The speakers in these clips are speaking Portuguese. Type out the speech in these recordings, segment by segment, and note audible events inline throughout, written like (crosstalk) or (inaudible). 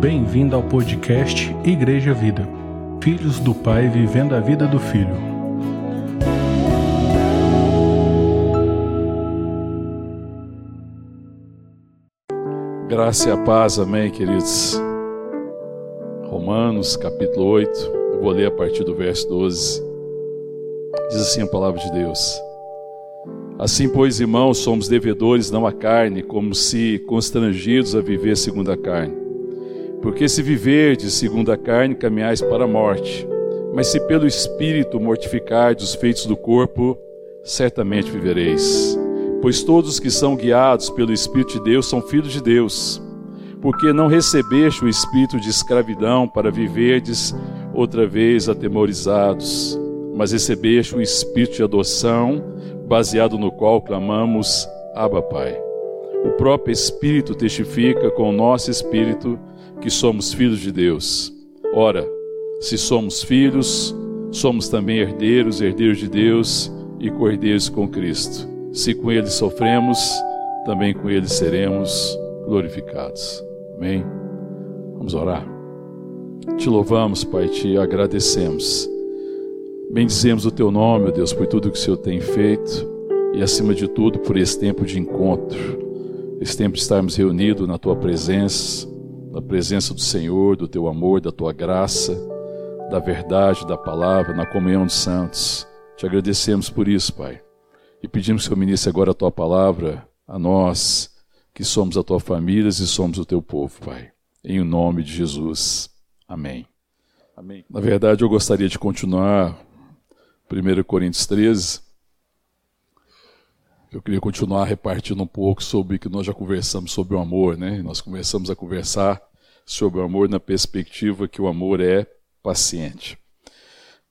Bem-vindo ao podcast Igreja Vida. Filhos do Pai vivendo a vida do Filho. Graça e a paz, amém, queridos. Romanos, capítulo 8, eu vou ler a partir do verso 12. Diz assim a palavra de Deus. Assim, pois, irmãos, somos devedores não à carne, como se constrangidos a viver segundo a carne. Porque se viverdes segundo a carne, caminhais para a morte. Mas se pelo Espírito mortificardes os feitos do corpo, certamente vivereis. Pois todos que são guiados pelo Espírito de Deus são filhos de Deus. Porque não recebeste o espírito de escravidão para viverdes outra vez atemorizados, mas recebeste o espírito de adoção, baseado no qual clamamos: Abba, Pai. O próprio Espírito testifica com o nosso espírito que somos filhos de Deus. Ora, se somos filhos, somos também herdeiros, herdeiros de Deus e cordeiros com Cristo. Se com ele sofremos, também com ele seremos glorificados. Amém? Vamos orar. Te louvamos, Pai, te agradecemos. Bendizemos o teu nome, ó Deus, por tudo que o Senhor tem feito e, acima de tudo, por esse tempo de encontro, esse tempo de estarmos reunidos na tua presença da presença do Senhor, do teu amor, da tua graça, da verdade, da palavra, na comunhão dos santos. Te agradecemos por isso, Pai. E pedimos que o ministre agora a tua palavra a nós, que somos a tua família e somos o teu povo, Pai. Em nome de Jesus. Amém. Amém. Na verdade, eu gostaria de continuar 1 Coríntios 13. Eu queria continuar repartindo um pouco sobre o que nós já conversamos sobre o amor, né? Nós começamos a conversar sobre o amor na perspectiva que o amor é paciente.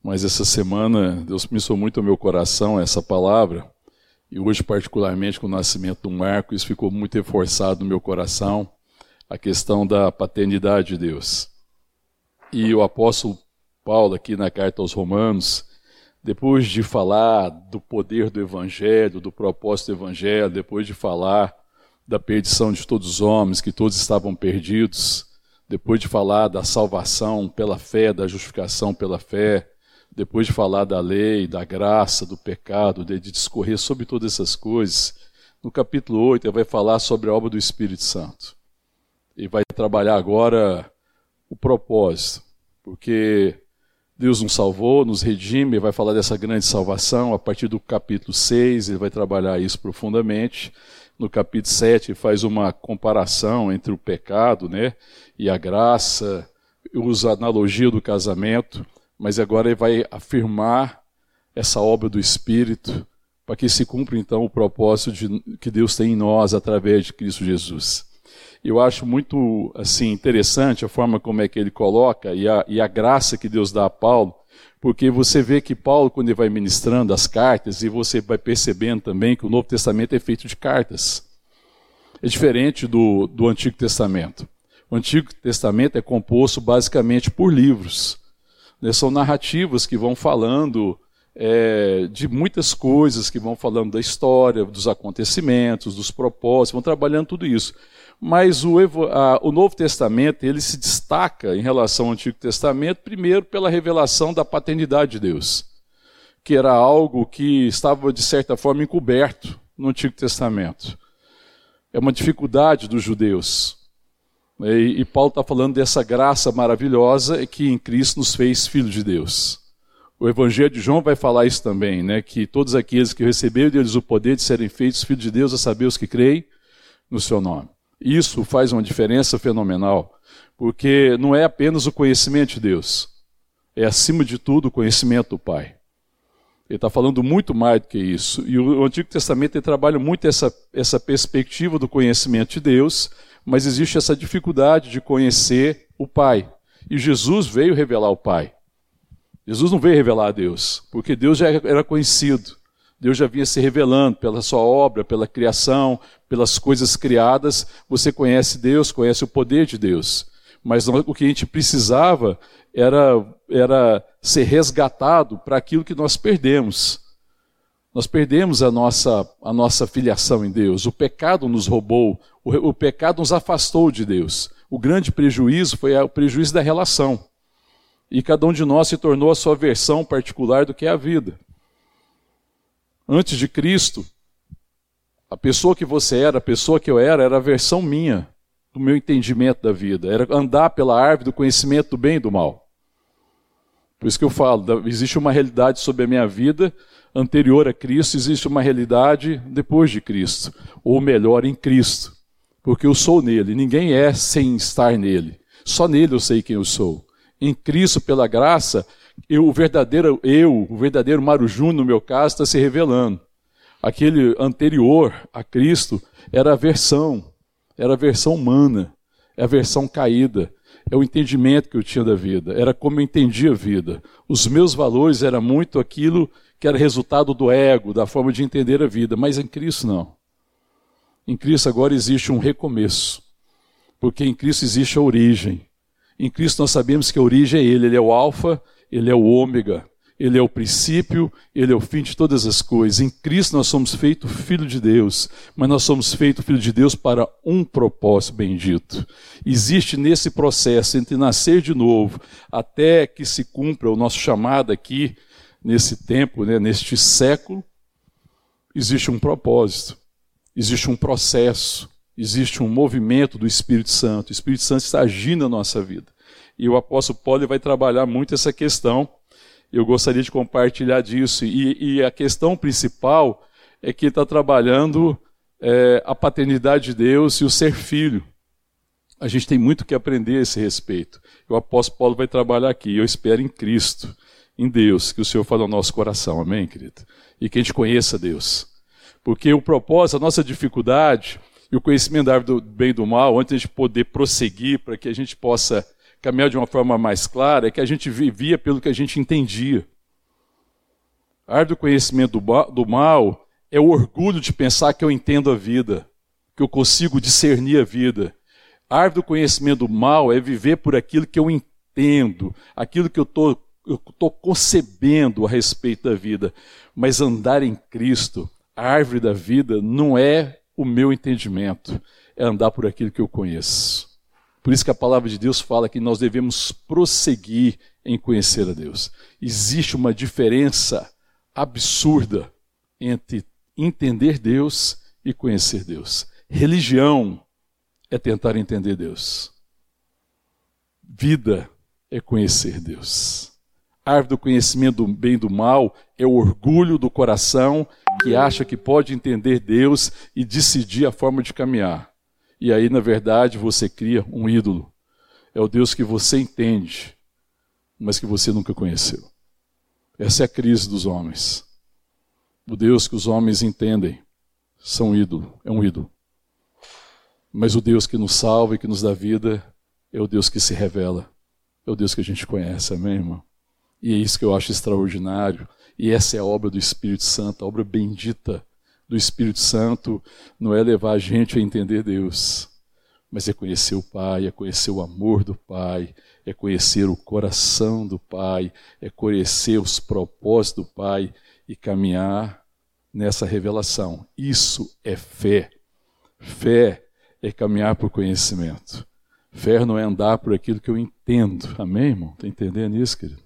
Mas essa semana Deus pensou muito ao meu coração essa palavra, e hoje, particularmente com o nascimento do Marco, isso ficou muito reforçado no meu coração, a questão da paternidade de Deus. E o apóstolo Paulo, aqui na carta aos Romanos, depois de falar do poder do Evangelho, do propósito do Evangelho, depois de falar da perdição de todos os homens, que todos estavam perdidos, depois de falar da salvação pela fé, da justificação pela fé, depois de falar da lei, da graça, do pecado, de, discorrer sobre todas essas coisas, no capítulo 8 ele vai falar sobre a obra do Espírito Santo. E vai trabalhar agora o propósito, porque Deus nos salvou, nos redime, vai falar dessa grande salvação a partir do capítulo 6, ele vai trabalhar isso profundamente no capítulo 7 faz uma comparação entre o pecado né, e a graça, usa a analogia do casamento, mas agora ele vai afirmar essa obra do Espírito para que se cumpra então o propósito de, que Deus tem em nós através de Cristo Jesus. Eu acho muito assim interessante a forma como é que ele coloca e a, e a graça que Deus dá a Paulo, porque você vê que Paulo, quando ele vai ministrando as cartas, e você vai percebendo também que o Novo Testamento é feito de cartas. É diferente do, do Antigo Testamento. O Antigo Testamento é composto basicamente por livros. Né? São narrativas que vão falando é, de muitas coisas, que vão falando da história, dos acontecimentos, dos propósitos, vão trabalhando tudo isso. Mas o, a, o Novo Testamento ele se destaca em relação ao Antigo Testamento, primeiro pela revelação da paternidade de Deus, que era algo que estava, de certa forma, encoberto no Antigo Testamento. É uma dificuldade dos judeus. E, e Paulo está falando dessa graça maravilhosa que em Cristo nos fez filhos de Deus. O Evangelho de João vai falar isso também, né? que todos aqueles que receberam deles o poder de serem feitos filhos de Deus, a saber os que creem no seu nome. Isso faz uma diferença fenomenal, porque não é apenas o conhecimento de Deus, é acima de tudo o conhecimento do Pai. Ele está falando muito mais do que isso. E o Antigo Testamento trabalha muito essa, essa perspectiva do conhecimento de Deus, mas existe essa dificuldade de conhecer o Pai. E Jesus veio revelar o Pai. Jesus não veio revelar a Deus, porque Deus já era conhecido. Deus já vinha se revelando pela sua obra, pela criação, pelas coisas criadas. Você conhece Deus, conhece o poder de Deus. Mas o que a gente precisava era, era ser resgatado para aquilo que nós perdemos. Nós perdemos a nossa, a nossa filiação em Deus. O pecado nos roubou, o, o pecado nos afastou de Deus. O grande prejuízo foi o prejuízo da relação. E cada um de nós se tornou a sua versão particular do que é a vida. Antes de Cristo, a pessoa que você era, a pessoa que eu era, era a versão minha do meu entendimento da vida. Era andar pela árvore do conhecimento do bem e do mal. Por isso que eu falo, existe uma realidade sobre a minha vida anterior a Cristo, existe uma realidade depois de Cristo, ou melhor, em Cristo, porque eu sou nele, ninguém é sem estar nele, só nele eu sei quem eu sou. Em Cristo, pela graça, eu, o verdadeiro eu, o verdadeiro Júnior, no meu caso, está se revelando. Aquele anterior a Cristo era a versão, era a versão humana, é a versão caída, é o entendimento que eu tinha da vida, era como eu entendia a vida. Os meus valores era muito aquilo que era resultado do ego, da forma de entender a vida, mas em Cristo não. Em Cristo agora existe um recomeço, porque em Cristo existe a origem. Em Cristo nós sabemos que a origem é Ele, Ele é o Alfa, Ele é o Ômega, Ele é o princípio, Ele é o fim de todas as coisas. Em Cristo nós somos feitos filho de Deus, mas nós somos feitos filho de Deus para um propósito bendito. Existe nesse processo entre nascer de novo até que se cumpra o nosso chamado aqui, nesse tempo, né, neste século, existe um propósito, existe um processo, existe um movimento do Espírito Santo. O Espírito Santo está agindo na nossa vida. E o apóstolo Paulo vai trabalhar muito essa questão. Eu gostaria de compartilhar disso. E, e a questão principal é que ele está trabalhando é, a paternidade de Deus e o ser filho. A gente tem muito que aprender a esse respeito. O apóstolo Paulo vai trabalhar aqui. Eu espero em Cristo em Deus, que o Senhor fale ao nosso coração, amém, querido? E que a gente conheça Deus. Porque o propósito, a nossa dificuldade e o conhecimento da árvore do bem e do mal, antes de poder prosseguir para que a gente possa caminhar de uma forma mais clara, é que a gente vivia pelo que a gente entendia. A árvore do conhecimento do mal é o orgulho de pensar que eu entendo a vida, que eu consigo discernir a vida. A árvore do conhecimento do mal é viver por aquilo que eu entendo, aquilo que eu estou eu estou concebendo a respeito da vida, mas andar em Cristo, a árvore da vida, não é o meu entendimento, é andar por aquilo que eu conheço. Por isso que a palavra de Deus fala que nós devemos prosseguir em conhecer a Deus. Existe uma diferença absurda entre entender Deus e conhecer Deus. Religião é tentar entender Deus. Vida é conhecer Deus árvore do conhecimento do bem e do mal é o orgulho do coração que acha que pode entender Deus e decidir a forma de caminhar. E aí, na verdade, você cria um ídolo. É o Deus que você entende, mas que você nunca conheceu. Essa é a crise dos homens. O Deus que os homens entendem são ídolo, é um ídolo. Mas o Deus que nos salva e que nos dá vida é o Deus que se revela. É o Deus que a gente conhece, amém, irmão? E é isso que eu acho extraordinário. E essa é a obra do Espírito Santo, a obra bendita do Espírito Santo. Não é levar a gente a entender Deus, mas é conhecer o Pai, é conhecer o amor do Pai, é conhecer o coração do Pai, é conhecer os propósitos do Pai e caminhar nessa revelação. Isso é fé. Fé é caminhar por conhecimento. Fé não é andar por aquilo que eu entendo. Amém, irmão? Está entendendo isso, querido?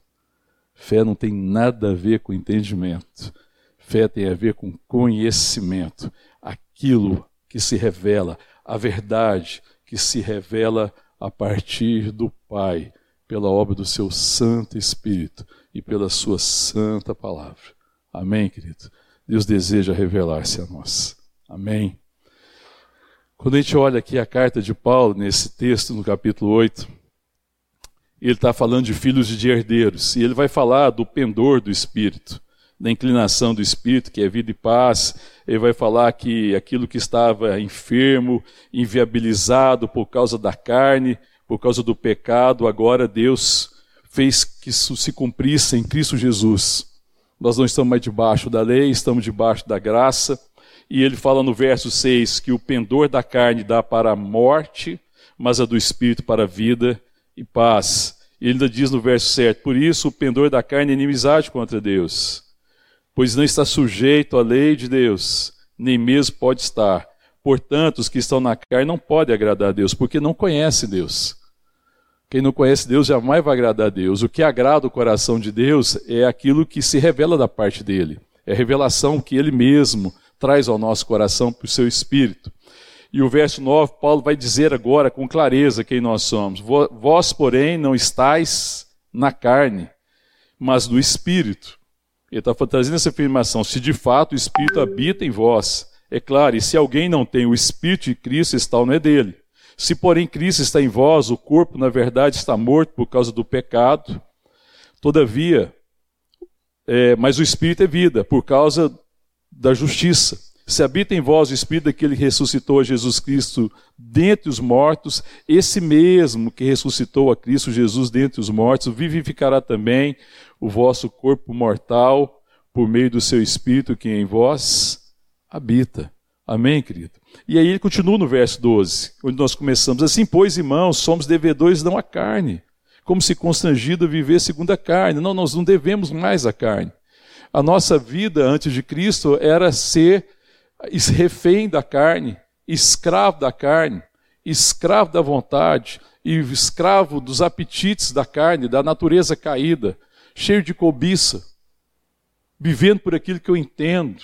Fé não tem nada a ver com entendimento. Fé tem a ver com conhecimento. Aquilo que se revela, a verdade que se revela a partir do Pai, pela obra do seu Santo Espírito e pela sua santa palavra. Amém, querido? Deus deseja revelar-se a nós. Amém. Quando a gente olha aqui a carta de Paulo, nesse texto, no capítulo 8, ele está falando de filhos e de herdeiros, e ele vai falar do pendor do espírito, da inclinação do espírito, que é vida e paz. Ele vai falar que aquilo que estava enfermo, inviabilizado por causa da carne, por causa do pecado, agora Deus fez que isso se cumprisse em Cristo Jesus. Nós não estamos mais debaixo da lei, estamos debaixo da graça. E ele fala no verso 6 que o pendor da carne dá para a morte, mas a do espírito para a vida e paz. Ele ainda diz no verso 7: Por isso o pendor da carne é inimizade contra Deus, pois não está sujeito à lei de Deus, nem mesmo pode estar, Portanto, os que estão na carne não podem agradar a Deus, porque não conhecem Deus. Quem não conhece Deus jamais vai agradar a Deus. O que agrada o coração de Deus é aquilo que se revela da parte dele. É revelação que ele mesmo traz ao nosso coração por seu espírito. E o verso 9, Paulo vai dizer agora com clareza quem nós somos. Vós, porém, não estáis na carne, mas no espírito. Ele está trazendo essa afirmação: se de fato o espírito habita em vós. É claro, e se alguém não tem o espírito de Cristo, está não é dele. Se, porém, Cristo está em vós, o corpo, na verdade, está morto por causa do pecado. Todavia, é, mas o espírito é vida, por causa da justiça. Se habita em vós o Espírito daquele que ressuscitou a Jesus Cristo dentre os mortos, esse mesmo que ressuscitou a Cristo Jesus dentre os mortos, vivificará também o vosso corpo mortal por meio do seu Espírito que em vós habita. Amém, querido? E aí ele continua no verso 12, onde nós começamos. Assim, pois, irmãos, somos devedores não à carne, como se constrangido a viver segundo a carne. Não, nós não devemos mais a carne. A nossa vida antes de Cristo era ser refém da carne, escravo da carne, escravo da vontade e escravo dos apetites da carne, da natureza caída, cheio de cobiça, vivendo por aquilo que eu entendo,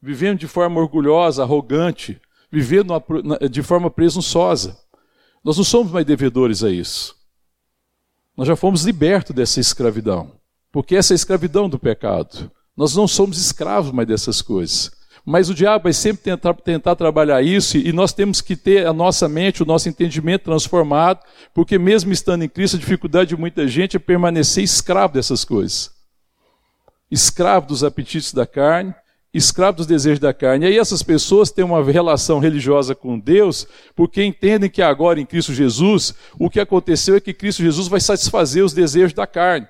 vivendo de forma orgulhosa, arrogante, vivendo de forma presunçosa. Nós não somos mais devedores a isso. Nós já fomos libertos dessa escravidão, porque essa é a escravidão do pecado. Nós não somos escravos mais dessas coisas. Mas o diabo vai sempre tentar, tentar trabalhar isso e nós temos que ter a nossa mente, o nosso entendimento transformado, porque mesmo estando em Cristo, a dificuldade de muita gente é permanecer escravo dessas coisas. Escravo dos apetites da carne, escravo dos desejos da carne. E aí essas pessoas têm uma relação religiosa com Deus, porque entendem que agora em Cristo Jesus, o que aconteceu é que Cristo Jesus vai satisfazer os desejos da carne.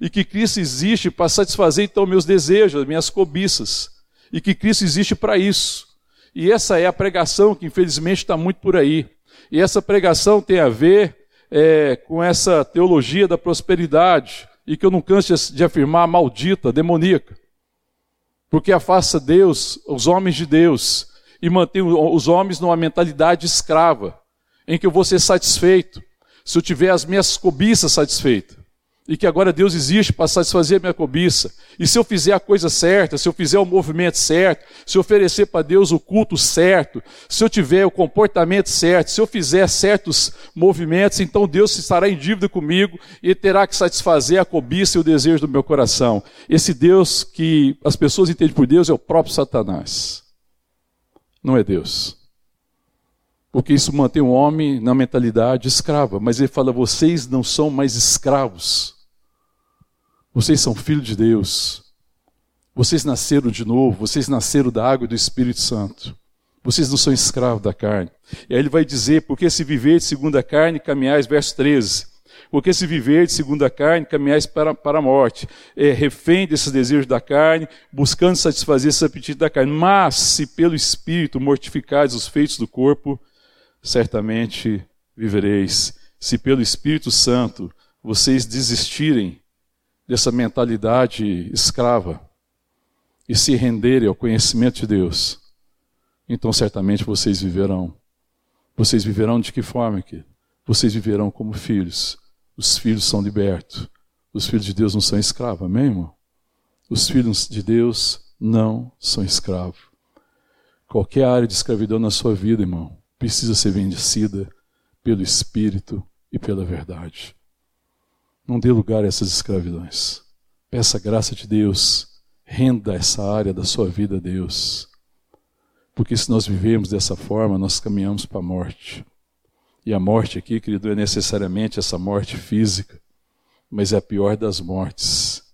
E que Cristo existe para satisfazer então meus desejos, as minhas cobiças e que Cristo existe para isso. E essa é a pregação que infelizmente está muito por aí. E essa pregação tem a ver é, com essa teologia da prosperidade, e que eu não canso de afirmar maldita, demoníaca. Porque afasta Deus, os homens de Deus, e mantém os homens numa mentalidade escrava, em que eu vou ser satisfeito se eu tiver as minhas cobiças satisfeitas e que agora Deus existe para satisfazer a minha cobiça. E se eu fizer a coisa certa, se eu fizer o movimento certo, se eu oferecer para Deus o culto certo, se eu tiver o comportamento certo, se eu fizer certos movimentos, então Deus estará em dívida comigo e terá que satisfazer a cobiça e o desejo do meu coração. Esse Deus que as pessoas entendem por Deus é o próprio Satanás. Não é Deus. Porque isso mantém o homem na mentalidade escrava. Mas ele fala: vocês não são mais escravos. Vocês são filhos de Deus. Vocês nasceram de novo. Vocês nasceram da água e do Espírito Santo. Vocês não são escravos da carne. E aí ele vai dizer: porque se viver de segundo a carne, caminhais, verso 13. Porque se viver de segundo a carne, caminhais para, para a morte. É refém desses desejos da carne, buscando satisfazer esse apetite da carne. Mas se pelo Espírito mortificares os feitos do corpo, certamente vivereis. Se pelo Espírito Santo vocês desistirem dessa mentalidade escrava e se renderem ao conhecimento de Deus, então certamente vocês viverão. Vocês viverão de que forma? Vocês viverão como filhos. Os filhos são libertos. Os filhos de Deus não são escravos, amém, irmão? Os filhos de Deus não são escravos. Qualquer área de escravidão na sua vida, irmão, precisa ser vencida pelo Espírito e pela verdade. Não dê lugar a essas escravidões. Peça a graça de Deus, renda essa área da sua vida a Deus. Porque se nós vivemos dessa forma, nós caminhamos para a morte. E a morte aqui, querido, é necessariamente essa morte física, mas é a pior das mortes.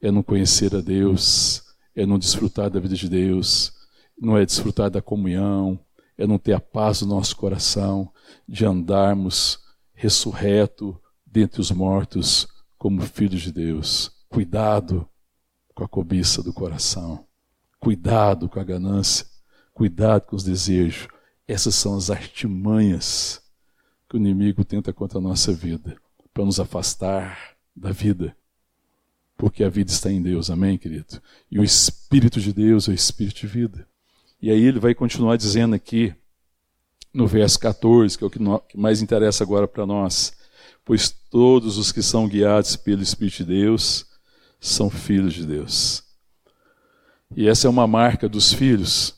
É não conhecer a Deus, é não desfrutar da vida de Deus, não é desfrutar da comunhão, é não ter a paz do nosso coração, de andarmos ressurreto dentre os mortos como filhos de Deus. Cuidado com a cobiça do coração. Cuidado com a ganância. Cuidado com os desejos. Essas são as artimanhas que o inimigo tenta contra a nossa vida, para nos afastar da vida. Porque a vida está em Deus, amém, querido? E o Espírito de Deus é o Espírito de vida. E aí ele vai continuar dizendo aqui, no verso 14, que é o que mais interessa agora para nós. Pois todos os que são guiados pelo Espírito de Deus são filhos de Deus. E essa é uma marca dos filhos.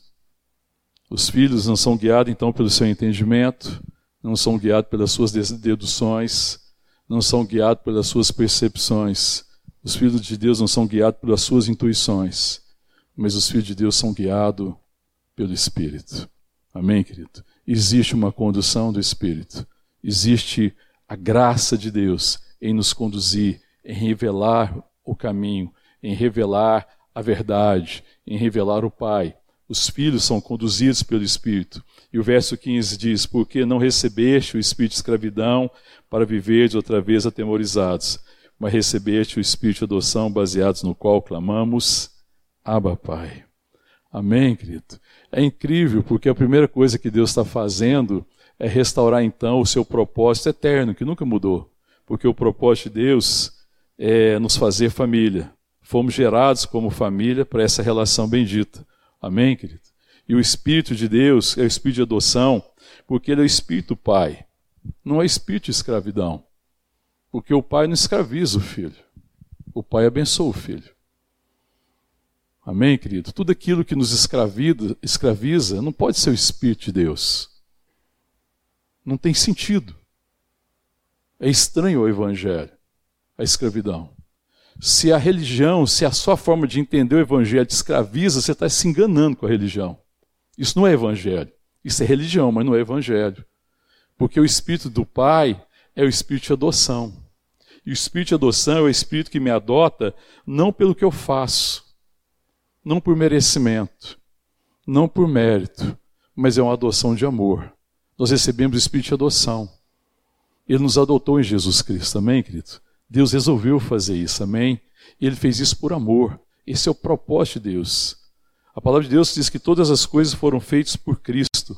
Os filhos não são guiados então pelo seu entendimento, não são guiados pelas suas deduções, não são guiados pelas suas percepções. Os filhos de Deus não são guiados pelas suas intuições, mas os filhos de Deus são guiados pelo Espírito. Amém, querido? Existe uma condução do Espírito, existe a graça de Deus em nos conduzir, em revelar o caminho, em revelar a verdade, em revelar o Pai. Os filhos são conduzidos pelo Espírito. E o verso 15 diz: Porque não recebeste o espírito de escravidão para viveres outra vez atemorizados, mas recebeste o espírito de adoção, baseados no qual clamamos: Abba, Pai. Amém, querido? É incrível, porque a primeira coisa que Deus está fazendo é restaurar então o seu propósito eterno, que nunca mudou. Porque o propósito de Deus é nos fazer família. Fomos gerados como família para essa relação bendita. Amém, querido? E o Espírito de Deus é o Espírito de adoção, porque ele é o Espírito Pai, não é Espírito de escravidão. Porque o Pai não escraviza o filho, o Pai abençoa o filho. Amém, querido? Tudo aquilo que nos escraviza, escraviza não pode ser o Espírito de Deus. Não tem sentido. É estranho ao Evangelho, a escravidão. Se a religião, se a sua forma de entender o Evangelho te escraviza, você está se enganando com a religião. Isso não é Evangelho. Isso é religião, mas não é Evangelho. Porque o Espírito do Pai é o Espírito de adoção. E o Espírito de adoção é o Espírito que me adota não pelo que eu faço, não por merecimento, não por mérito, mas é uma adoção de amor. Nós recebemos o Espírito de adoção. Ele nos adotou em Jesus Cristo, amém, querido? Deus resolveu fazer isso, amém? Ele fez isso por amor. Esse é o propósito de Deus. A palavra de Deus diz que todas as coisas foram feitas por Cristo.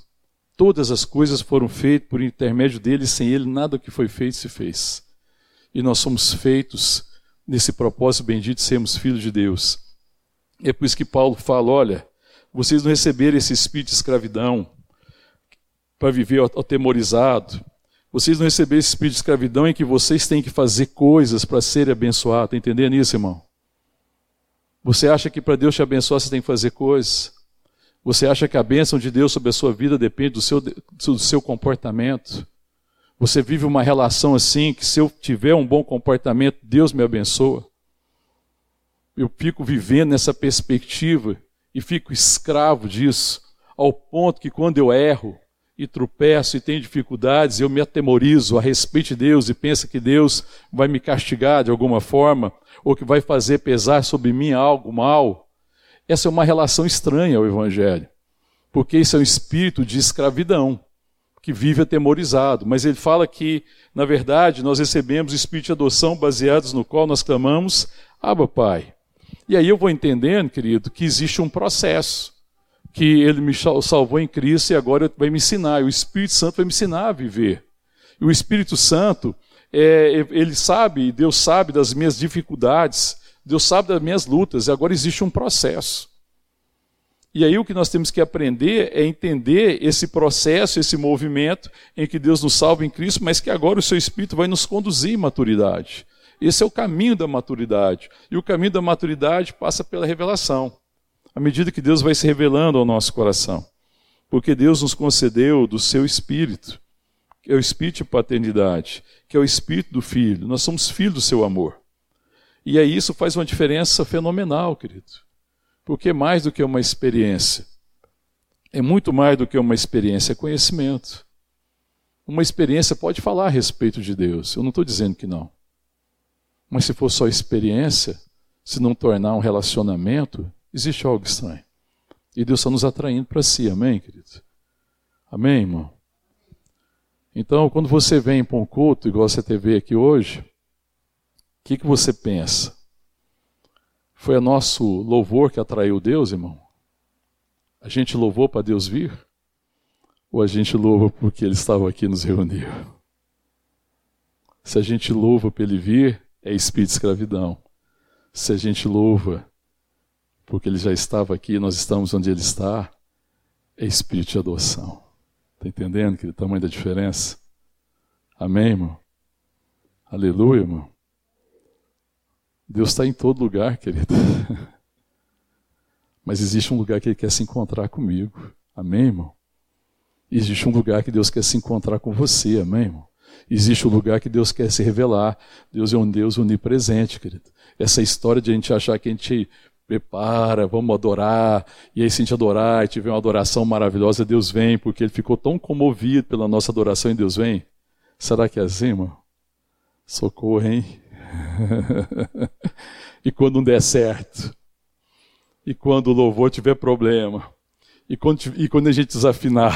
Todas as coisas foram feitas por intermédio dele, sem ele nada que foi feito se fez. E nós somos feitos nesse propósito bendito de sermos filhos de Deus. É por isso que Paulo fala: olha, vocês não receberam esse espírito de escravidão para viver atemorizado. Vocês não receberam esse espírito de escravidão em que vocês têm que fazer coisas para serem abençoados. Está entendendo isso, irmão? Você acha que para Deus te abençoar você tem que fazer coisas? Você acha que a bênção de Deus sobre a sua vida depende do seu, do seu comportamento? Você vive uma relação assim que se eu tiver um bom comportamento, Deus me abençoa? Eu fico vivendo nessa perspectiva e fico escravo disso, ao ponto que quando eu erro e tropeço e tenho dificuldades, eu me atemorizo a respeito de Deus e penso que Deus vai me castigar de alguma forma, ou que vai fazer pesar sobre mim algo mal. Essa é uma relação estranha ao Evangelho, porque isso é um espírito de escravidão que vive atemorizado. Mas ele fala que, na verdade, nós recebemos o espírito de adoção baseados no qual nós clamamos, Abba, Pai. E aí eu vou entendendo, querido, que existe um processo, que ele me salvou em Cristo e agora vai me ensinar, e o Espírito Santo vai me ensinar a viver. E o Espírito Santo, é, ele sabe, Deus sabe das minhas dificuldades, Deus sabe das minhas lutas, e agora existe um processo. E aí o que nós temos que aprender é entender esse processo, esse movimento em que Deus nos salva em Cristo, mas que agora o seu Espírito vai nos conduzir em maturidade. Esse é o caminho da maturidade. E o caminho da maturidade passa pela revelação. À medida que Deus vai se revelando ao nosso coração. Porque Deus nos concedeu do seu espírito, que é o espírito de paternidade, que é o espírito do filho. Nós somos filhos do seu amor. E aí isso faz uma diferença fenomenal, querido. Porque é mais do que uma experiência. É muito mais do que uma experiência, é conhecimento. Uma experiência pode falar a respeito de Deus. Eu não estou dizendo que não. Mas se for só experiência, se não tornar um relacionamento, existe algo estranho. E Deus está nos atraindo para si, amém, querido? Amém, irmão? Então, quando você vem para um culto, igual você teve aqui hoje, o que, que você pensa? Foi o nosso louvor que atraiu Deus, irmão? A gente louvou para Deus vir? Ou a gente louva porque Ele estava aqui nos reunir? Se a gente louva para Ele vir, é espírito de escravidão. Se a gente louva porque ele já estava aqui, nós estamos onde ele está, é espírito de adoção. Está entendendo que o tamanho da diferença? Amém, irmão? Aleluia, irmão. Deus está em todo lugar, querido. (laughs) Mas existe um lugar que Ele quer se encontrar comigo. Amém, irmão? Existe um lugar que Deus quer se encontrar com você. Amém, irmão? Existe um lugar que Deus quer se revelar. Deus é um Deus onipresente, querido. Essa história de a gente achar que a gente prepara, vamos adorar, e aí se a gente adorar e tiver uma adoração maravilhosa, Deus vem, porque ele ficou tão comovido pela nossa adoração e Deus vem. Será que é assim, irmão? Socorro, hein? (laughs) e quando não der certo? E quando o louvor tiver problema? E quando, e quando a gente desafinar?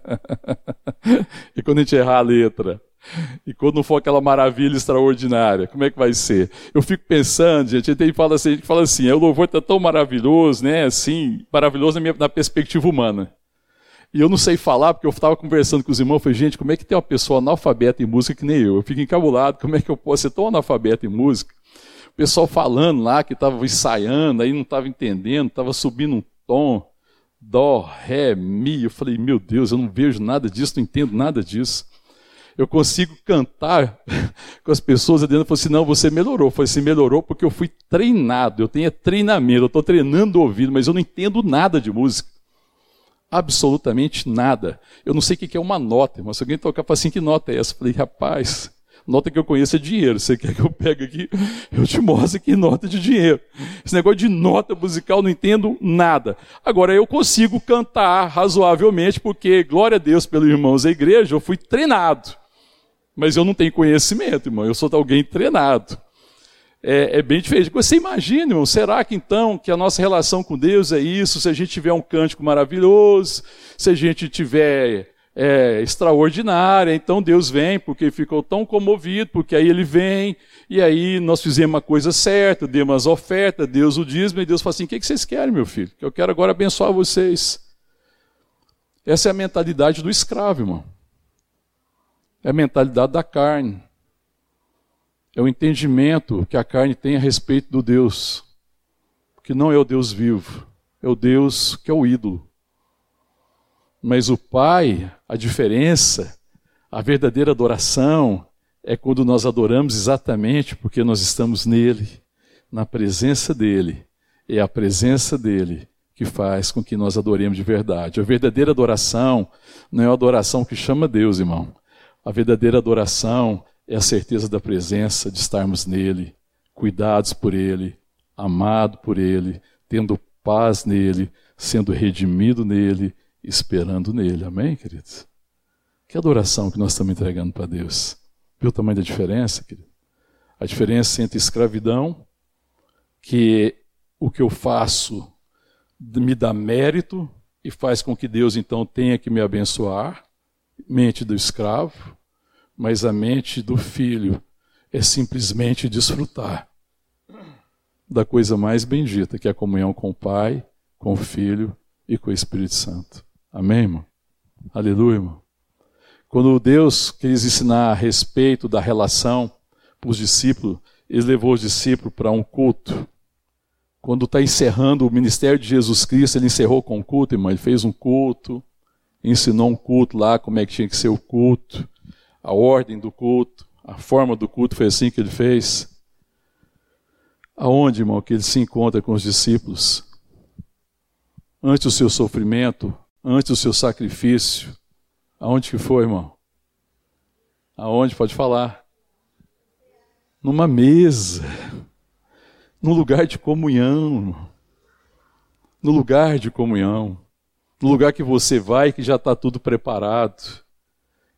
(laughs) quando a gente errar a letra? E quando não for aquela maravilha extraordinária, como é que vai ser? Eu fico pensando, gente, a gente fala assim, a gente fala assim, o louvor está tão maravilhoso, né? Assim, maravilhoso na, minha, na perspectiva humana. E eu não sei falar, porque eu estava conversando com os irmãos, falei, gente, como é que tem uma pessoa analfabeta em música que nem eu? Eu fico encabulado, como é que eu posso ser tão analfabeta em música? O pessoal falando lá que estava ensaiando, aí não estava entendendo, estava subindo um tom, dó, ré, mi. Eu falei, meu Deus, eu não vejo nada disso, não entendo nada disso. Eu consigo cantar (laughs) com as pessoas dentro. Eu falei assim, não, você melhorou. Eu falei assim, melhorou porque eu fui treinado, eu tenho treinamento, eu estou treinando o ouvido, mas eu não entendo nada de música absolutamente nada. Eu não sei o que é uma nota, mas se alguém tocar, fala assim, que nota é essa? Eu falei, rapaz, nota que eu conheço é dinheiro. Você quer que eu pegue aqui? Eu te mostro aqui nota de dinheiro. Esse negócio de nota musical, não entendo nada. Agora, eu consigo cantar razoavelmente, porque, glória a Deus pelos irmãos da igreja, eu fui treinado. Mas eu não tenho conhecimento, irmão. Eu sou alguém treinado é, é, bem diferente. Você imagina, irmão, será que então que a nossa relação com Deus é isso? Se a gente tiver um cântico maravilhoso, se a gente tiver é, extraordinária, então Deus vem porque ficou tão comovido, porque aí ele vem, e aí nós fizemos a coisa certa, demos as ofertas, Deus o diz, e Deus fala assim: o que vocês querem, meu filho? Que eu quero agora abençoar vocês. Essa é a mentalidade do escravo, irmão. É a mentalidade da carne é o entendimento que a carne tem a respeito do Deus, que não é o Deus vivo, é o Deus que é o ídolo. Mas o Pai, a diferença, a verdadeira adoração é quando nós adoramos exatamente porque nós estamos nele, na presença dele. É a presença dele que faz com que nós adoremos de verdade. A verdadeira adoração não é a adoração que chama Deus, irmão. A verdadeira adoração é a certeza da presença, de estarmos nele, cuidados por ele, amado por ele, tendo paz nele, sendo redimido nele, esperando nele. Amém, queridos? Que adoração que nós estamos entregando para Deus. Viu o tamanho da diferença, querido? A diferença entre escravidão, que o que eu faço me dá mérito e faz com que Deus então tenha que me abençoar, mente do escravo, mas a mente do filho é simplesmente desfrutar da coisa mais bendita, que é a comunhão com o Pai, com o Filho e com o Espírito Santo. Amém, irmão? Aleluia, irmão. Quando Deus quis ensinar a respeito da relação para os discípulos, ele levou os discípulos para um culto. Quando está encerrando o ministério de Jesus Cristo, ele encerrou com um culto, irmão. Ele fez um culto, ensinou um culto lá, como é que tinha que ser o culto a ordem do culto, a forma do culto foi assim que ele fez. Aonde, irmão, que ele se encontra com os discípulos? Antes do seu sofrimento, antes do seu sacrifício. Aonde que foi, irmão? Aonde? Pode falar. Numa mesa. Num lugar de comunhão. No lugar de comunhão. No lugar que você vai que já está tudo preparado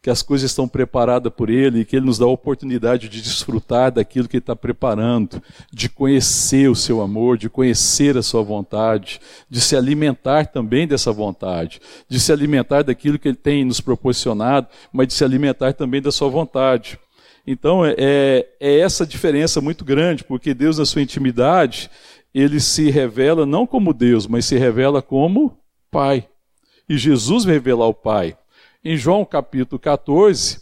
que as coisas estão preparadas por Ele e que Ele nos dá a oportunidade de desfrutar daquilo que Ele está preparando, de conhecer o Seu amor, de conhecer a Sua vontade, de se alimentar também dessa vontade, de se alimentar daquilo que Ele tem nos proporcionado, mas de se alimentar também da Sua vontade. Então é, é, é essa diferença muito grande, porque Deus, na Sua intimidade, Ele se revela não como Deus, mas se revela como Pai. E Jesus revelar o Pai. Em João capítulo 14,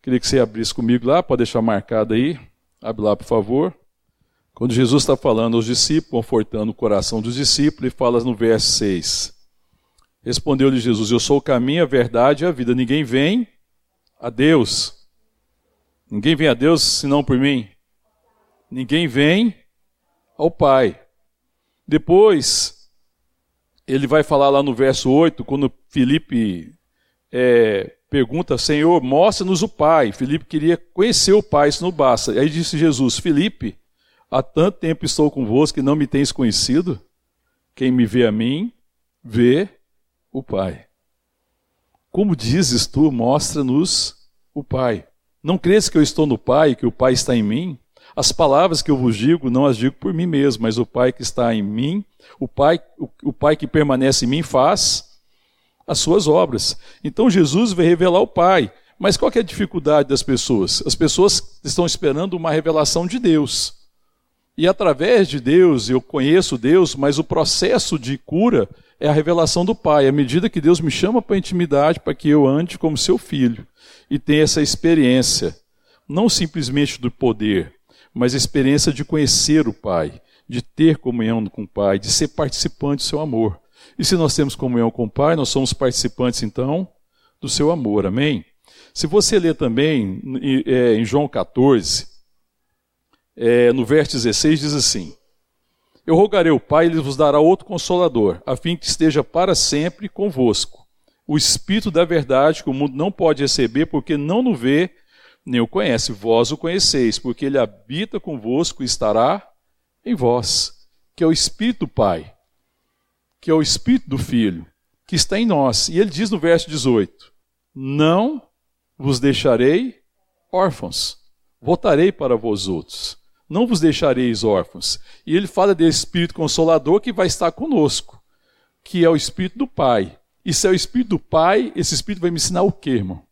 queria que você abrisse comigo lá, pode deixar marcado aí. Abre lá, por favor. Quando Jesus está falando aos discípulos, confortando o coração dos discípulos, ele fala no verso 6. Respondeu-lhe Jesus: Eu sou o caminho, a verdade e a vida. Ninguém vem a Deus. Ninguém vem a Deus senão por mim. Ninguém vem ao Pai. Depois, ele vai falar lá no verso 8, quando Felipe é, pergunta, Senhor, mostra-nos o Pai. Felipe queria conhecer o Pai, isso não basta. Aí disse Jesus, Felipe, há tanto tempo estou convosco que não me tens conhecido? Quem me vê a mim, vê o Pai. Como dizes tu, mostra-nos o Pai. Não crês que eu estou no Pai, que o Pai está em mim? As palavras que eu vos digo, não as digo por mim mesmo, mas o Pai que está em mim, o Pai, o, o Pai que permanece em mim faz as suas obras. Então Jesus vai revelar o Pai. Mas qual é a dificuldade das pessoas? As pessoas estão esperando uma revelação de Deus. E através de Deus, eu conheço Deus, mas o processo de cura é a revelação do Pai. À medida que Deus me chama para a intimidade, para que eu ande como seu filho e tenha essa experiência, não simplesmente do poder, mas a experiência de conhecer o Pai, de ter comunhão com o Pai, de ser participante do seu amor. E se nós temos comunhão com o Pai, nós somos participantes então do seu amor. Amém? Se você ler também é, em João 14, é, no verso 16, diz assim: Eu rogarei ao Pai, ele vos dará outro consolador, a fim que esteja para sempre convosco. O Espírito da verdade, que o mundo não pode receber, porque não o vê, nem o conhece. Vós o conheceis, porque ele habita convosco e estará em vós, que é o Espírito do Pai, que é o Espírito do Filho, que está em nós. E ele diz no verso 18: Não vos deixarei órfãos, voltarei para vós outros não vos deixareis órfãos. E ele fala desse Espírito Consolador que vai estar conosco, que é o Espírito do Pai. E se é o Espírito do Pai, esse Espírito vai me ensinar o quê, irmão?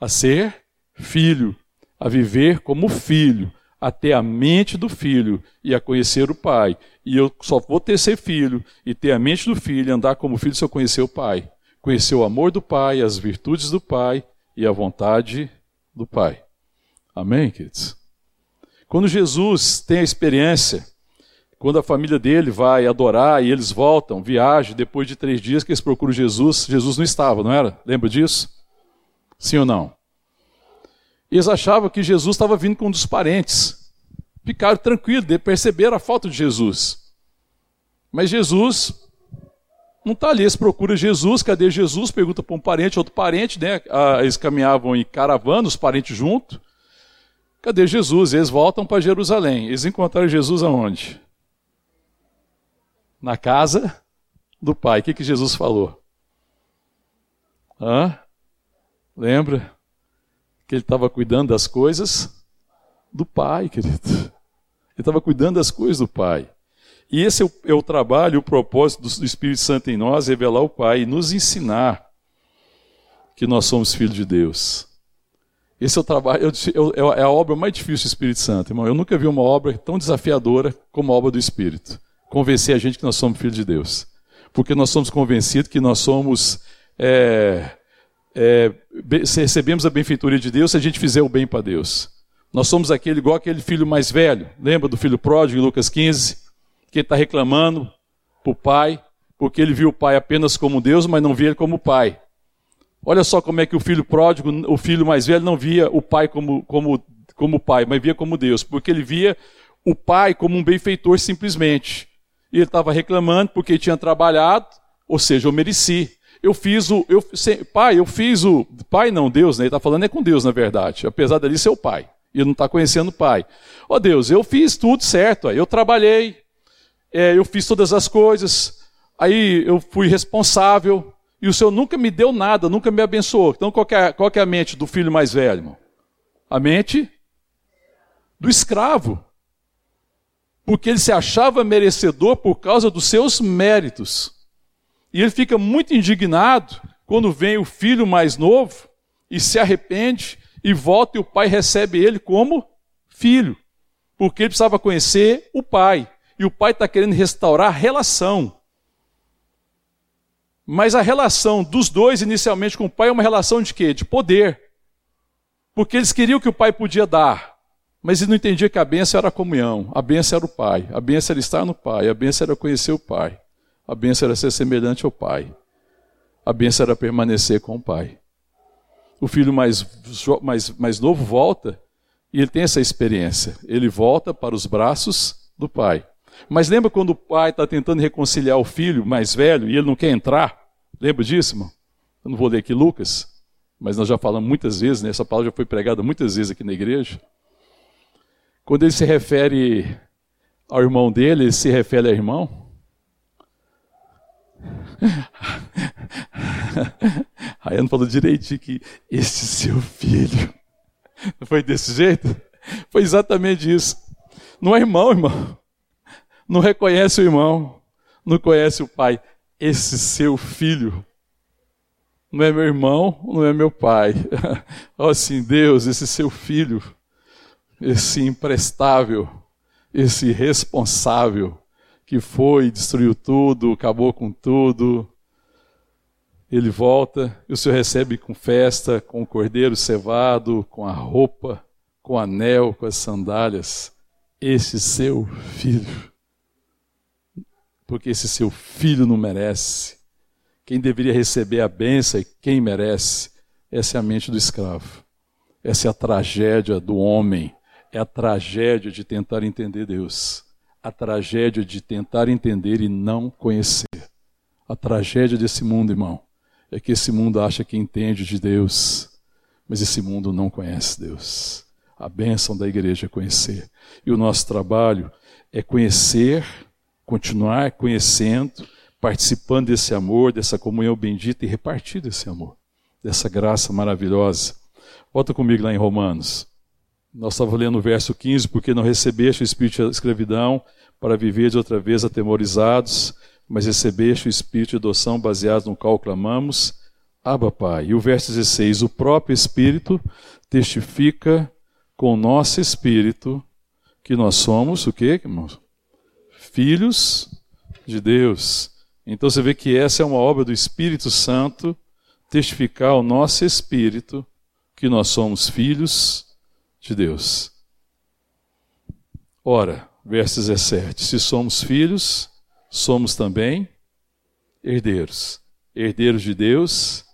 A ser filho, a viver como filho, a ter a mente do filho e a conhecer o Pai. E eu só vou ter ser filho e ter a mente do filho e andar como filho se eu conhecer o Pai. Conhecer o amor do Pai, as virtudes do Pai e a vontade do Pai. Amém, queridos? Quando Jesus tem a experiência, quando a família dele vai adorar e eles voltam, viajam, depois de três dias que eles procuram Jesus, Jesus não estava, não era? Lembra disso? Sim ou não? Eles achavam que Jesus estava vindo com um dos parentes. Ficaram tranquilos, perceberam a falta de Jesus. Mas Jesus não está ali. Eles procuram Jesus, cadê Jesus? Pergunta para um parente, outro parente, né? Ah, eles caminhavam em caravana, os parentes juntos. Cadê Jesus? Eles voltam para Jerusalém. Eles encontraram Jesus aonde? Na casa do Pai. O que, que Jesus falou? Hã? Lembra? Que ele estava cuidando das coisas do Pai, querido. Ele estava cuidando das coisas do Pai. E esse é o, é o trabalho, o propósito do, Espírito Santo em nós, revelar o Pai e nos ensinar que nós somos filhos de Deus. Esse é o trabalho, é a obra mais difícil do Espírito Santo, irmão. Eu nunca vi uma obra tão desafiadora como a obra do Espírito. Convencer a gente que nós somos filhos de Deus. Porque nós somos convencidos que nós somos. É, é, recebemos a benfeitoria de Deus se a gente fizer o bem para Deus. Nós somos aquele igual aquele filho mais velho. Lembra do filho pródigo em Lucas 15? Que está reclamando para o pai, porque ele viu o pai apenas como Deus, mas não via ele como pai. Olha só como é que o filho pródigo, o filho mais velho, não via o pai como, como, como pai, mas via como Deus, porque ele via o pai como um benfeitor simplesmente. E ele estava reclamando porque tinha trabalhado, ou seja, eu mereci. Eu fiz o. Eu, pai, eu fiz o. Pai não, Deus, né? Ele está falando é com Deus, na verdade. Apesar dele ser o pai. E não está conhecendo o pai. Ó oh, Deus, eu fiz tudo certo. Eu trabalhei, é, eu fiz todas as coisas. Aí eu fui responsável, e o Senhor nunca me deu nada, nunca me abençoou. Então qual é, qual é a mente do filho mais velho? Irmão? A mente do escravo. Porque ele se achava merecedor por causa dos seus méritos. E ele fica muito indignado quando vem o filho mais novo e se arrepende e volta e o pai recebe ele como filho. Porque ele precisava conhecer o pai. E o pai está querendo restaurar a relação. Mas a relação dos dois inicialmente com o pai é uma relação de quê? De poder. Porque eles queriam que o pai podia dar, mas eles não entendiam que a bênção era a comunhão, a bênção era o pai, a bênção era estar no pai, a bênção era conhecer o pai, a bênção era ser semelhante ao pai. A bênção era permanecer com o pai. O filho mais, mais, mais novo volta e ele tem essa experiência. Ele volta para os braços do pai. Mas lembra quando o pai está tentando reconciliar o filho mais velho e ele não quer entrar? Lembra disso, irmão? Eu não vou ler aqui Lucas, mas nós já falamos muitas vezes, né? essa palavra já foi pregada muitas vezes aqui na igreja. Quando ele se refere ao irmão dele, ele se refere ao irmão. (laughs) Não falou direitinho que esse seu filho. Não (laughs) foi desse jeito? Foi exatamente isso. Não é irmão, irmão. Não reconhece o irmão. Não conhece o pai. Esse seu filho. Não é meu irmão, não é meu pai. (laughs) oh, assim, Deus, esse seu filho. Esse imprestável. Esse responsável. Que foi, destruiu tudo, acabou com tudo ele volta e o Senhor recebe com festa, com o cordeiro cevado, com a roupa, com o anel, com as sandálias. Esse seu filho. Porque esse seu filho não merece. Quem deveria receber a bênção e quem merece. Essa é a mente do escravo. Essa é a tragédia do homem. É a tragédia de tentar entender Deus. A tragédia de tentar entender e não conhecer. A tragédia desse mundo, irmão é que esse mundo acha que entende de Deus, mas esse mundo não conhece Deus. A bênção da igreja é conhecer. E o nosso trabalho é conhecer, continuar conhecendo, participando desse amor, dessa comunhão bendita e repartir desse amor, dessa graça maravilhosa. Volta comigo lá em Romanos. Nós estávamos lendo o verso 15, porque não recebeste o espírito da escravidão para viver de outra vez atemorizados, mas recebeste o Espírito de adoção baseado no qual clamamos, Abba Pai. E o verso 16, o próprio Espírito testifica com o nosso Espírito que nós somos o quê, irmãos? Filhos de Deus. Então você vê que essa é uma obra do Espírito Santo, testificar ao nosso Espírito que nós somos filhos de Deus. Ora, verso 17: se somos filhos, somos também herdeiros, herdeiros de Deus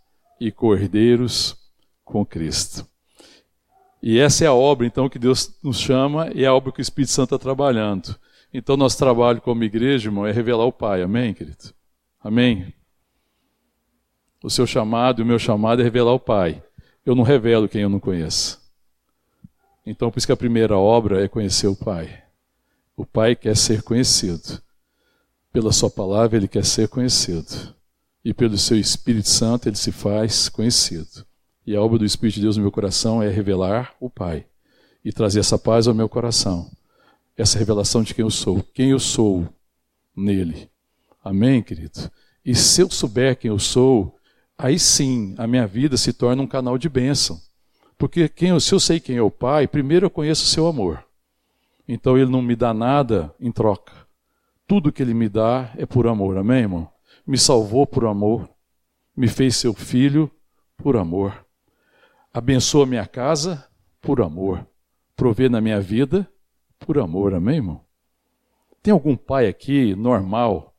e cordeiros com Cristo. E essa é a obra, então, que Deus nos chama e é a obra que o Espírito Santo está trabalhando. Então, nosso trabalho como igreja, irmão, é revelar o Pai. Amém, querido? Amém? O seu chamado e o meu chamado é revelar o Pai. Eu não revelo quem eu não conheço. Então, por isso que a primeira obra é conhecer o Pai. O Pai quer ser conhecido. Pela Sua palavra, Ele quer ser conhecido. E pelo Seu Espírito Santo, Ele se faz conhecido. E a obra do Espírito de Deus no meu coração é revelar o Pai e trazer essa paz ao meu coração. Essa revelação de quem eu sou, quem eu sou nele. Amém, querido? E se eu souber quem eu sou, aí sim a minha vida se torna um canal de bênção. Porque quem se eu sei quem é o Pai, primeiro eu conheço o seu amor. Então ele não me dá nada em troca. Tudo que Ele me dá é por amor, amém, irmão? Me salvou por amor, me fez seu filho por amor, abençoa minha casa por amor, provê na minha vida por amor, amém, irmão? Tem algum pai aqui normal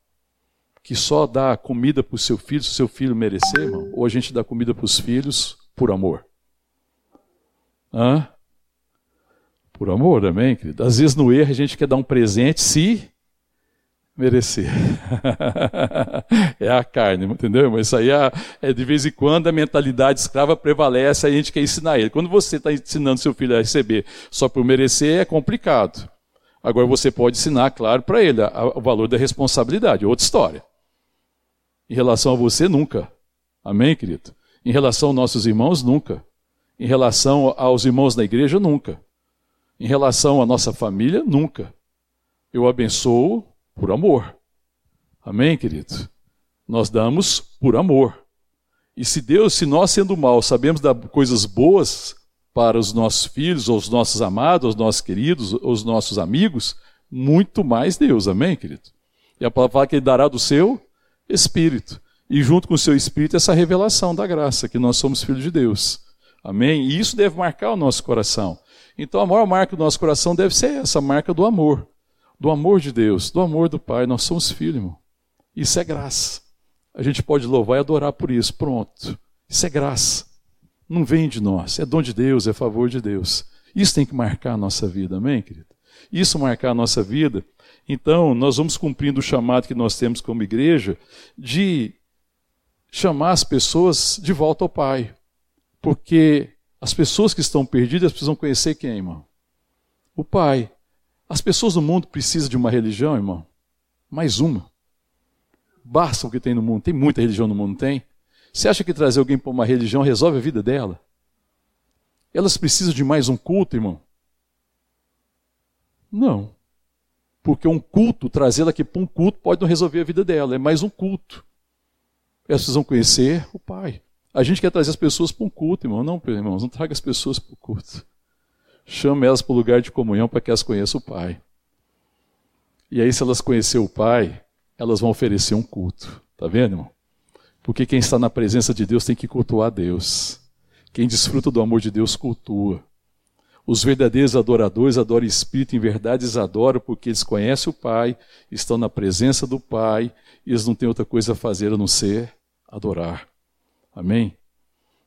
que só dá comida para o seu filho se o seu filho merecer, irmão? Ou a gente dá comida para os filhos por amor? Hã? Por amor, amém, querido? Às vezes no erro a gente quer dar um presente se merecer. (laughs) é a carne, entendeu? Mas isso aí é, é, de vez em quando a mentalidade escrava prevalece, a gente quer ensinar ele. Quando você está ensinando seu filho a receber só por merecer, é complicado. Agora você pode ensinar, claro, para ele a, a, o valor da responsabilidade, outra história. Em relação a você, nunca. Amém, querido? Em relação aos nossos irmãos, nunca. Em relação aos irmãos da igreja, nunca. Em relação à nossa família, nunca. Eu abençoo por amor. Amém, querido? Nós damos por amor. E se Deus, se nós sendo mal, sabemos dar coisas boas para os nossos filhos, os nossos amados, os nossos queridos, os nossos amigos, muito mais Deus, amém, querido? E a palavra fala que Ele dará do seu Espírito. E junto com o seu Espírito, essa revelação da graça, que nós somos filhos de Deus. Amém? E isso deve marcar o nosso coração. Então a maior marca do nosso coração deve ser essa marca do amor do amor de Deus, do amor do Pai. Nós somos filhos, irmão. Isso é graça. A gente pode louvar e adorar por isso. Pronto. Isso é graça. Não vem de nós. É dom de Deus, é favor de Deus. Isso tem que marcar a nossa vida, amém, querido? Isso marcar a nossa vida. Então, nós vamos cumprindo o chamado que nós temos como igreja de chamar as pessoas de volta ao Pai. Porque as pessoas que estão perdidas precisam conhecer quem, irmão? O Pai. As pessoas do mundo precisam de uma religião, irmão? Mais uma. Basta o que tem no mundo. Tem muita religião no mundo, tem? Você acha que trazer alguém para uma religião resolve a vida dela? Elas precisam de mais um culto, irmão? Não. Porque um culto, trazê-la aqui para um culto, pode não resolver a vida dela. É mais um culto. Elas precisam conhecer o Pai. A gente quer trazer as pessoas para um culto, irmão. Não, irmãos, não traga as pessoas para o culto. Chame elas para o lugar de comunhão para que elas conheçam o Pai. E aí, se elas conhecerem o Pai, elas vão oferecer um culto. Tá vendo, irmão? Porque quem está na presença de Deus tem que cultuar Deus. Quem desfruta do amor de Deus cultua. Os verdadeiros adoradores adoram Espírito em verdades adoram porque eles conhecem o Pai, estão na presença do Pai e eles não têm outra coisa a fazer a não ser adorar. Amém?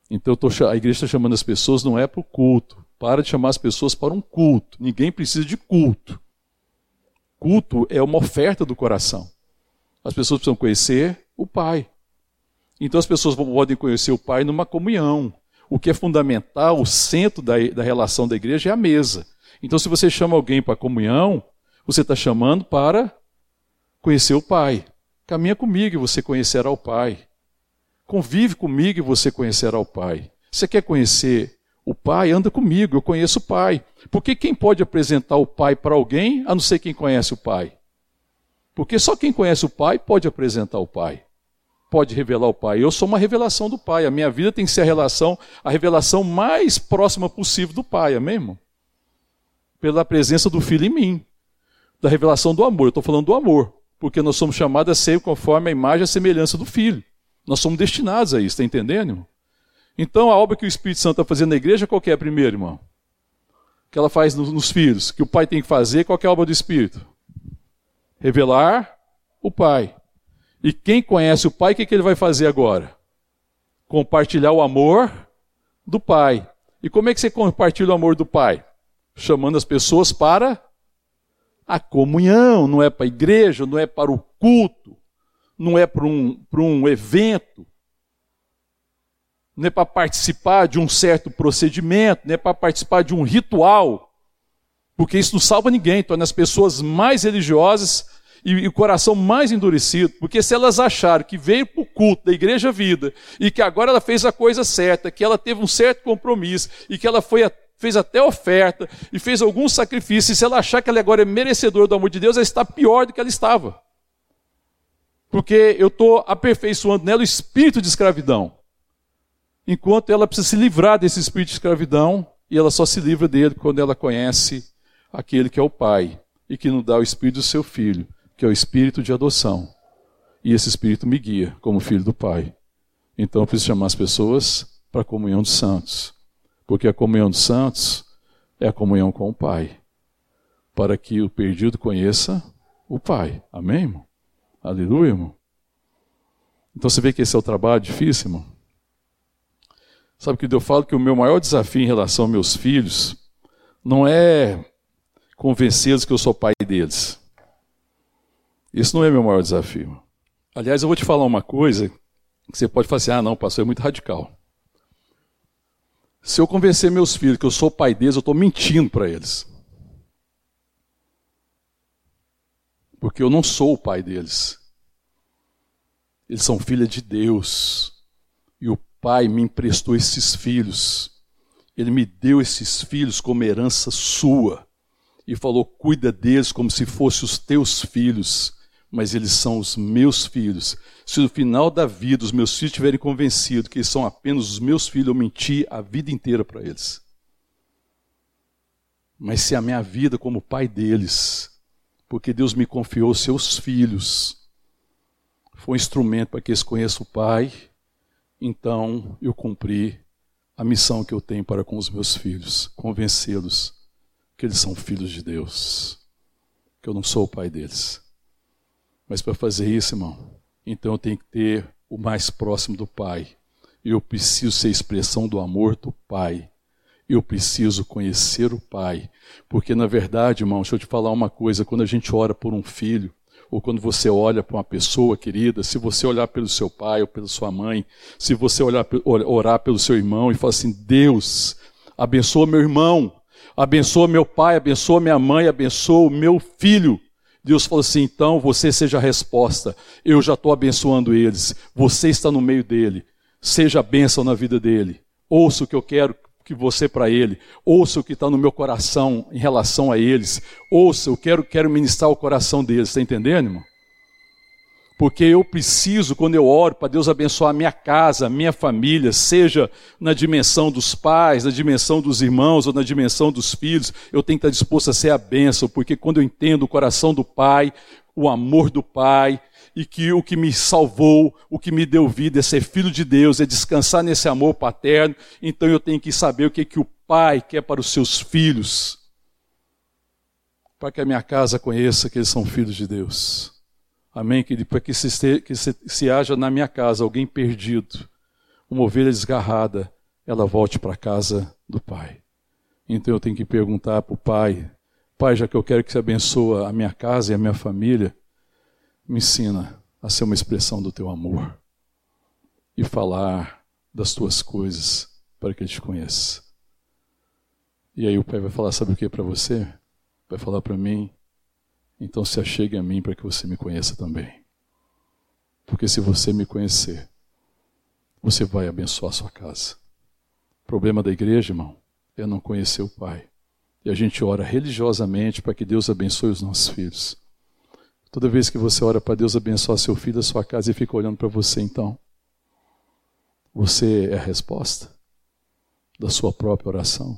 Então tô, a igreja está chamando as pessoas não é para o culto. Para de chamar as pessoas para um culto. Ninguém precisa de culto. Culto é uma oferta do coração. As pessoas precisam conhecer o Pai. Então as pessoas podem conhecer o Pai numa comunhão. O que é fundamental, o centro da, da relação da igreja é a mesa. Então, se você chama alguém para a comunhão, você está chamando para conhecer o Pai. Caminha comigo e você conhecerá o Pai. Convive comigo e você conhecerá o Pai. Você quer conhecer o Pai? Anda comigo, eu conheço o Pai. Porque quem pode apresentar o Pai para alguém, a não ser quem conhece o Pai? Porque só quem conhece o Pai pode apresentar o Pai pode revelar o Pai. Eu sou uma revelação do Pai. A minha vida tem que ser a relação, a revelação mais próxima possível do Pai, amém, irmão? Pela presença do Filho em mim. Da revelação do amor. Eu estou falando do amor. Porque nós somos chamados a ser conforme a imagem e a semelhança do Filho. Nós somos destinados a isso, está entendendo? Então a obra que o Espírito Santo está fazendo na igreja, qual é a primeira, irmão? Que ela faz nos, nos filhos, que o pai tem que fazer, qual é a obra do Espírito? Revelar o Pai. E quem conhece o Pai, o que, que ele vai fazer agora? Compartilhar o amor do Pai. E como é que você compartilha o amor do Pai? Chamando as pessoas para a comunhão, não é para a igreja, não é para o culto, não é para um, um evento, não é para participar de um certo procedimento, não é para participar de um ritual, porque isso não salva ninguém, torna as pessoas mais religiosas e, e o coração mais endurecido, porque se elas acharam que veio para o culto da Igreja Vida e que agora ela fez a coisa certa, que ela teve um certo compromisso e que ela foi fez até oferta e fez algum sacrifício, e se ela achar que ela agora é merecedora do amor de Deus, ela está pior do que ela estava. Porque eu estou aperfeiçoando nela o espírito de escravidão. Enquanto ela precisa se livrar desse espírito de escravidão, e ela só se livra dele quando ela conhece aquele que é o Pai e que nos dá o espírito do seu filho que é o espírito de adoção. E esse espírito me guia como filho do Pai. Então eu preciso chamar as pessoas para a comunhão dos santos. Porque a comunhão dos santos é a comunhão com o Pai. Para que o perdido conheça o Pai. Amém, irmão? Aleluia, irmão? Então você vê que esse é o trabalho difícil, irmão? Sabe que eu falo que o meu maior desafio em relação aos meus filhos não é convencê-los que eu sou pai deles. Isso não é meu maior desafio. Aliás, eu vou te falar uma coisa que você pode falar assim: ah, não, pastor, é muito radical. Se eu convencer meus filhos que eu sou pai deles, eu estou mentindo para eles. Porque eu não sou o pai deles. Eles são filhos de Deus. E o pai me emprestou esses filhos. Ele me deu esses filhos como herança sua. E falou: cuida deles como se fossem os teus filhos mas eles são os meus filhos. Se no final da vida os meus filhos estiverem convencidos que eles são apenas os meus filhos, eu menti a vida inteira para eles. Mas se a minha vida como pai deles, porque Deus me confiou seus filhos, foi um instrumento para que eles conheçam o Pai, então eu cumpri a missão que eu tenho para com os meus filhos, convencê-los que eles são filhos de Deus, que eu não sou o pai deles. Mas para fazer isso, irmão, então eu tenho que ter o mais próximo do Pai. Eu preciso ser expressão do amor do Pai. Eu preciso conhecer o Pai. Porque, na verdade, irmão, deixa eu te falar uma coisa: quando a gente ora por um filho, ou quando você olha para uma pessoa querida, se você olhar pelo seu pai ou pela sua mãe, se você olhar, orar pelo seu irmão e falar assim: Deus, abençoa meu irmão, abençoa meu pai, abençoa minha mãe, abençoa o meu filho. Deus falou assim: então você seja a resposta. Eu já estou abençoando eles. Você está no meio dele. Seja a bênção na vida dele. Ouça o que eu quero que você para ele. Ouça o que está no meu coração em relação a eles. Ouça, eu quero, quero ministrar o coração deles. Está entendendo, irmão? Porque eu preciso, quando eu oro, para Deus abençoar a minha casa, a minha família, seja na dimensão dos pais, na dimensão dos irmãos ou na dimensão dos filhos, eu tenho que estar disposto a ser a bênção, porque quando eu entendo o coração do Pai, o amor do Pai, e que o que me salvou, o que me deu vida é ser filho de Deus, é descansar nesse amor paterno, então eu tenho que saber o que, que o Pai quer para os seus filhos, para que a minha casa conheça que eles são filhos de Deus. Amém, querido? Para que, se, que se, se haja na minha casa alguém perdido, uma ovelha desgarrada, ela volte para a casa do Pai. Então eu tenho que perguntar para o Pai: Pai, já que eu quero que você abençoe a minha casa e a minha família, me ensina a ser uma expressão do teu amor e falar das tuas coisas para que ele te conheça. E aí o Pai vai falar: Sabe o que para você? Vai falar para mim: então se achegue a mim para que você me conheça também. Porque se você me conhecer, você vai abençoar a sua casa. O problema da igreja, irmão, é não conhecer o Pai. E a gente ora religiosamente para que Deus abençoe os nossos filhos. Toda vez que você ora para Deus abençoar seu filho, a sua casa e fica olhando para você, então, você é a resposta da sua própria oração.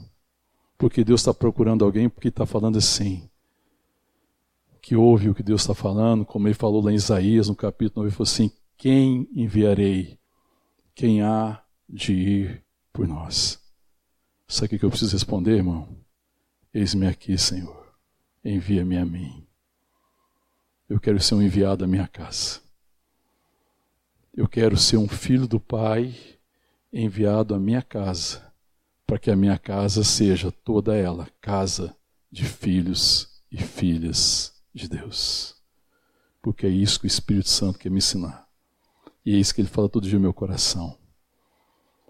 Porque Deus está procurando alguém porque está falando assim: que ouve o que Deus está falando, como ele falou lá em Isaías, no capítulo 9, ele falou assim: Quem enviarei? Quem há de ir por nós? Sabe o que eu preciso responder, irmão? Eis-me aqui, Senhor. Envia-me a mim. Eu quero ser um enviado à minha casa. Eu quero ser um filho do Pai enviado à minha casa, para que a minha casa seja toda ela casa de filhos e filhas de Deus. Porque é isso que o Espírito Santo quer me ensinar. E é isso que ele fala todo dia no meu coração.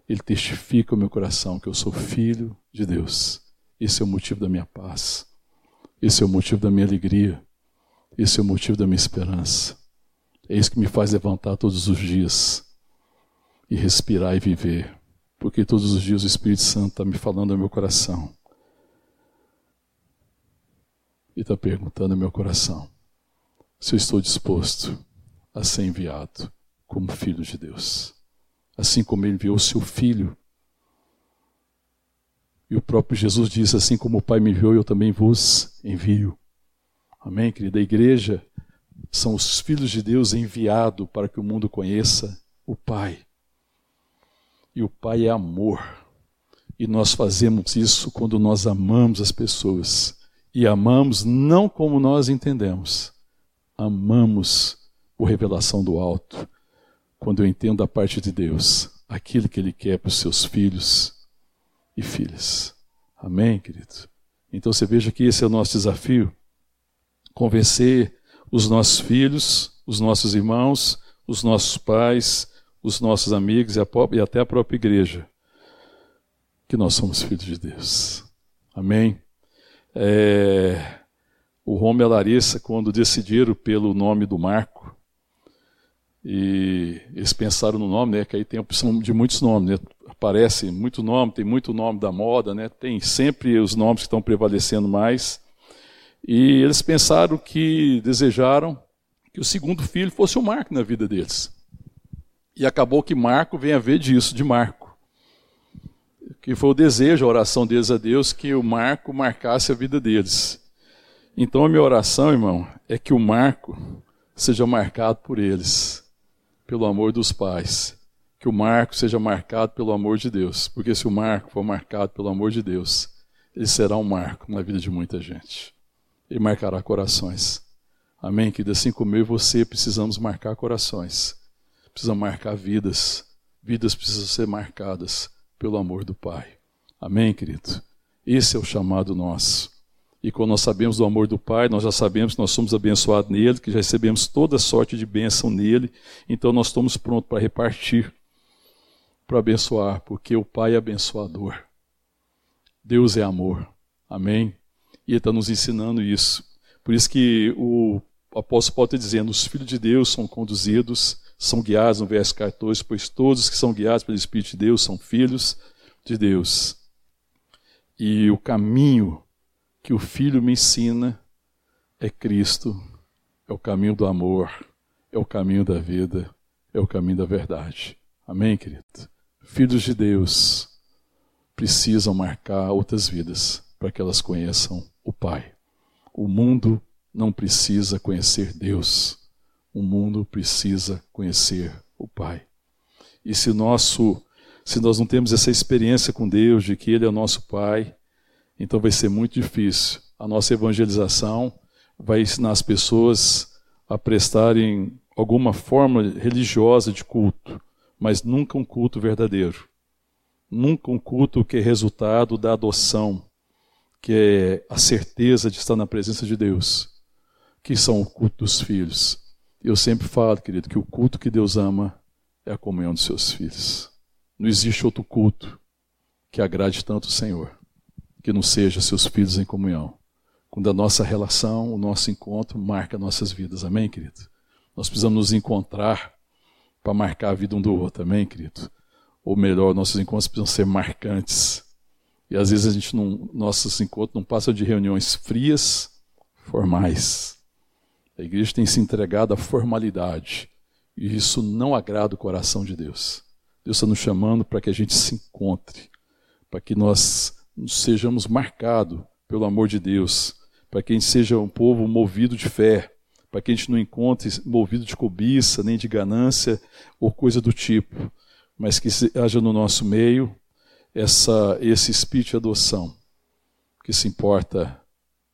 Ele testifica o meu coração que eu sou filho de Deus. Esse é o motivo da minha paz. Esse é o motivo da minha alegria. Esse é o motivo da minha esperança. É isso que me faz levantar todos os dias e respirar e viver. Porque todos os dias o Espírito Santo está me falando ao meu coração e está perguntando no meu coração se eu estou disposto a ser enviado como filho de Deus. Assim como ele enviou o seu filho. E o próprio Jesus disse: Assim como o Pai me enviou, eu também vos envio. Amém, querida? A igreja são os filhos de Deus enviados para que o mundo conheça o Pai. E o Pai é amor. E nós fazemos isso quando nós amamos as pessoas e amamos não como nós entendemos. Amamos o revelação do alto. Quando eu entendo a parte de Deus, aquilo que Ele quer para os seus filhos e filhas. Amém, querido? Então você veja que esse é o nosso desafio: convencer os nossos filhos, os nossos irmãos, os nossos pais, os nossos amigos e, até a própria igreja que nós somos filhos de Deus. Amém? É, o Roma e a Larissa, quando decidiram pelo nome do Marco, e eles pensaram no nome, né, que aí tem a opção de muitos nomes, né, aparece muito nome, tem muito nome da moda, né, tem sempre os nomes que estão prevalecendo mais, e eles pensaram que, desejaram que o segundo filho fosse o Marco na vida deles. E acabou que Marco vem a ver disso, de Marco que foi o desejo, a oração deles a Deus, que o Marco marcasse a vida deles. Então a minha oração, irmão, é que o Marco seja marcado por eles, pelo amor dos pais. Que o Marco seja marcado pelo amor de Deus. Porque se o Marco for marcado pelo amor de Deus, ele será um marco na vida de muita gente. Ele marcará corações. Amém? Que assim como eu e você precisamos marcar corações. precisa marcar vidas. Vidas precisam ser marcadas pelo amor do Pai. Amém, querido? Esse é o chamado nosso. E quando nós sabemos do amor do Pai, nós já sabemos que nós somos abençoados nele, que já recebemos toda sorte de bênção nele, então nós estamos prontos para repartir, para abençoar, porque o Pai é abençoador. Deus é amor. Amém? E ele está nos ensinando isso. Por isso que o apóstolo Paulo está dizendo: os filhos de Deus são conduzidos, são guiados, no verso 14, pois todos que são guiados pelo Espírito de Deus são filhos de Deus. E o caminho que o Filho me ensina é Cristo, é o caminho do amor, é o caminho da vida, é o caminho da verdade. Amém, querido? Filhos de Deus precisam marcar outras vidas para que elas conheçam o Pai. O mundo não precisa conhecer Deus. O mundo precisa conhecer o Pai. E se nosso se nós não temos essa experiência com Deus de que ele é o nosso Pai, então vai ser muito difícil. A nossa evangelização vai ensinar as pessoas a prestarem alguma forma religiosa de culto, mas nunca um culto verdadeiro. Nunca um culto que é resultado da adoção, que é a certeza de estar na presença de Deus que são o culto dos filhos. Eu sempre falo, querido, que o culto que Deus ama é a comunhão dos seus filhos. Não existe outro culto que agrade tanto o Senhor, que não seja seus filhos em comunhão. Quando a nossa relação, o nosso encontro marca nossas vidas. Amém, querido? Nós precisamos nos encontrar para marcar a vida um do outro. Amém, querido? Ou melhor, nossos encontros precisam ser marcantes. E às vezes a gente não, nossos encontros não passam de reuniões frias, formais. A igreja tem se entregado à formalidade. E isso não agrada o coração de Deus. Deus está nos chamando para que a gente se encontre, para que nós sejamos marcados pelo amor de Deus, para que a gente seja um povo movido de fé, para que a gente não encontre movido de cobiça, nem de ganância ou coisa do tipo, mas que haja no nosso meio essa, esse espírito de adoção que se importa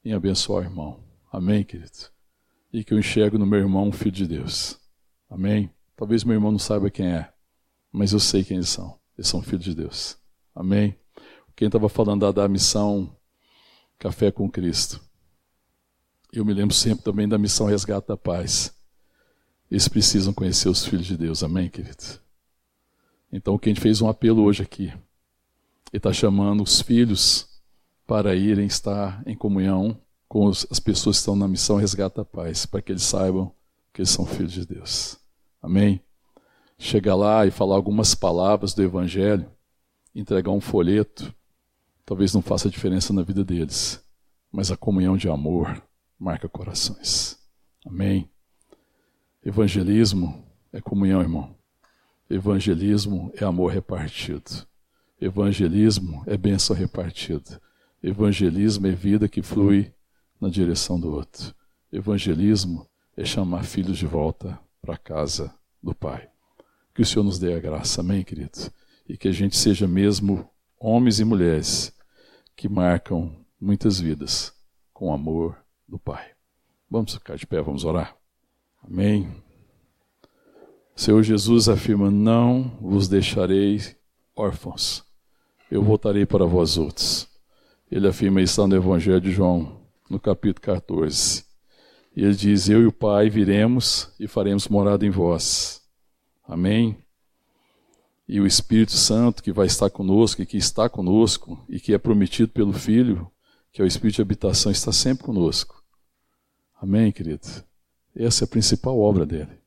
em abençoar o irmão. Amém, querido? e que eu enxergo no meu irmão um filho de Deus. Amém? Talvez meu irmão não saiba quem é, mas eu sei quem eles são. Eles são filhos de Deus. Amém? Quem estava falando da, da missão Café com Cristo. Eu me lembro sempre também da missão Resgate da Paz. Eles precisam conhecer os filhos de Deus. Amém, querido? Então, quem fez um apelo hoje aqui, ele está chamando os filhos para irem estar em comunhão com as pessoas que estão na missão Resgata a Paz, para que eles saibam que eles são filhos de Deus. Amém? Chegar lá e falar algumas palavras do Evangelho, entregar um folheto, talvez não faça diferença na vida deles, mas a comunhão de amor marca corações. Amém? Evangelismo é comunhão, irmão. Evangelismo é amor repartido. Evangelismo é bênção repartida. Evangelismo é vida que flui na direção do outro. Evangelismo é chamar filhos de volta para a casa do Pai. Que o Senhor nos dê a graça, amém, querido? E que a gente seja mesmo homens e mulheres que marcam muitas vidas com o amor do Pai. Vamos ficar de pé, vamos orar. Amém. Senhor Jesus afirma: Não vos deixarei órfãos, eu voltarei para vós outros. Ele afirma isso no Evangelho de João, no capítulo 14. E ele diz: Eu e o Pai viremos e faremos morada em vós. Amém? E o Espírito Santo que vai estar conosco e que está conosco e que é prometido pelo Filho, que é o Espírito de habitação, está sempre conosco. Amém, querido? Essa é a principal obra dele.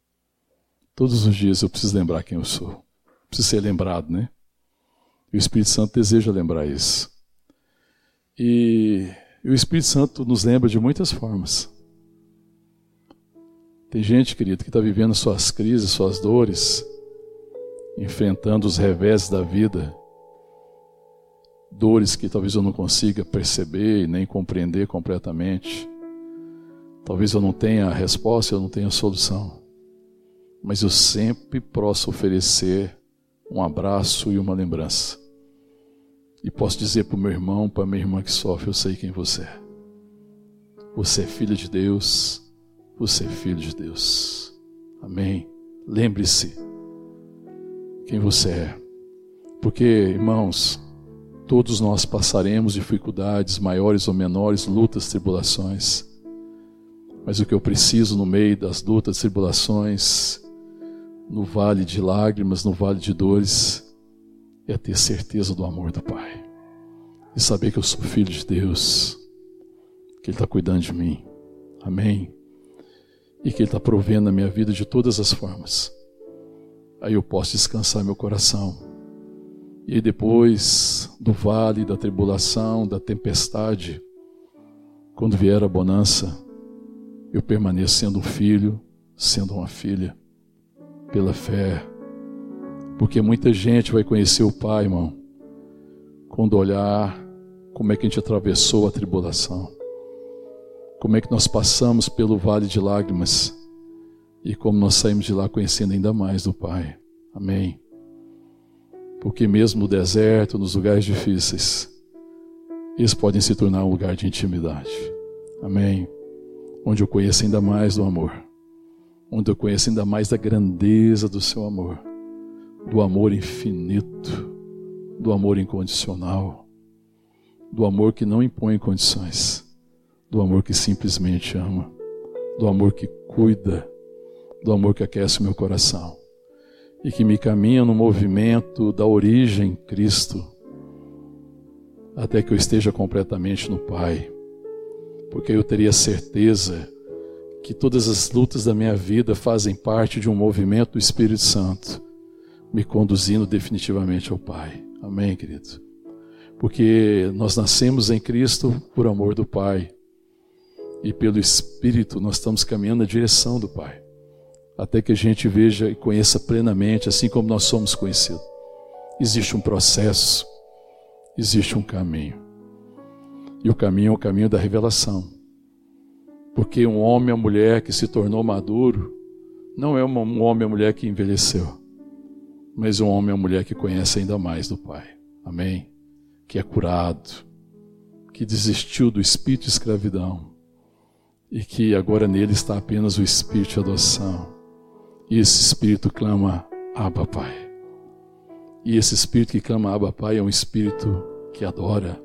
Todos os dias eu preciso lembrar quem eu sou. Preciso ser lembrado, né? O Espírito Santo deseja lembrar isso. E o Espírito Santo nos lembra de muitas formas. Tem gente, querido, que está vivendo suas crises, suas dores, enfrentando os revés da vida, dores que talvez eu não consiga perceber nem compreender completamente. Talvez eu não tenha a resposta, eu não tenha a solução. Mas eu sempre posso oferecer um abraço e uma lembrança. E posso dizer para o meu irmão, para a minha irmã que sofre: Eu sei quem você é. Você é filho de Deus. Você é filho de Deus. Amém. Lembre-se quem você é. Porque, irmãos, todos nós passaremos dificuldades maiores ou menores, lutas, tribulações. Mas o que eu preciso no meio das lutas, tribulações, no vale de lágrimas, no vale de dores, é ter certeza do amor do Pai. E saber que eu sou filho de Deus, que Ele está cuidando de mim. Amém? E que Ele está provendo a minha vida de todas as formas. Aí eu posso descansar meu coração. E depois do vale da tribulação, da tempestade, quando vier a bonança, eu permaneço sendo um filho, sendo uma filha pela fé. Porque muita gente vai conhecer o Pai, irmão, quando olhar como é que a gente atravessou a tribulação, como é que nós passamos pelo vale de lágrimas e como nós saímos de lá conhecendo ainda mais do Pai. Amém. Porque mesmo no deserto, nos lugares difíceis, eles podem se tornar um lugar de intimidade. Amém. Onde eu conheço ainda mais do amor onde eu conheço ainda mais da grandeza do seu amor, do amor infinito, do amor incondicional, do amor que não impõe condições, do amor que simplesmente ama, do amor que cuida, do amor que aquece o meu coração e que me caminha no movimento da origem Cristo, até que eu esteja completamente no Pai, porque eu teria certeza que todas as lutas da minha vida fazem parte de um movimento do Espírito Santo, me conduzindo definitivamente ao Pai. Amém, querido? Porque nós nascemos em Cristo por amor do Pai. E pelo Espírito nós estamos caminhando na direção do Pai. Até que a gente veja e conheça plenamente, assim como nós somos conhecidos. Existe um processo, existe um caminho. E o caminho é o caminho da revelação. Porque um homem ou mulher que se tornou maduro não é um homem ou mulher que envelheceu, mas um homem ou mulher que conhece ainda mais do Pai. Amém? Que é curado, que desistiu do espírito de escravidão e que agora nele está apenas o espírito de adoção. E esse espírito clama: Abba, Pai. E esse espírito que clama Abba, Pai é um espírito que adora.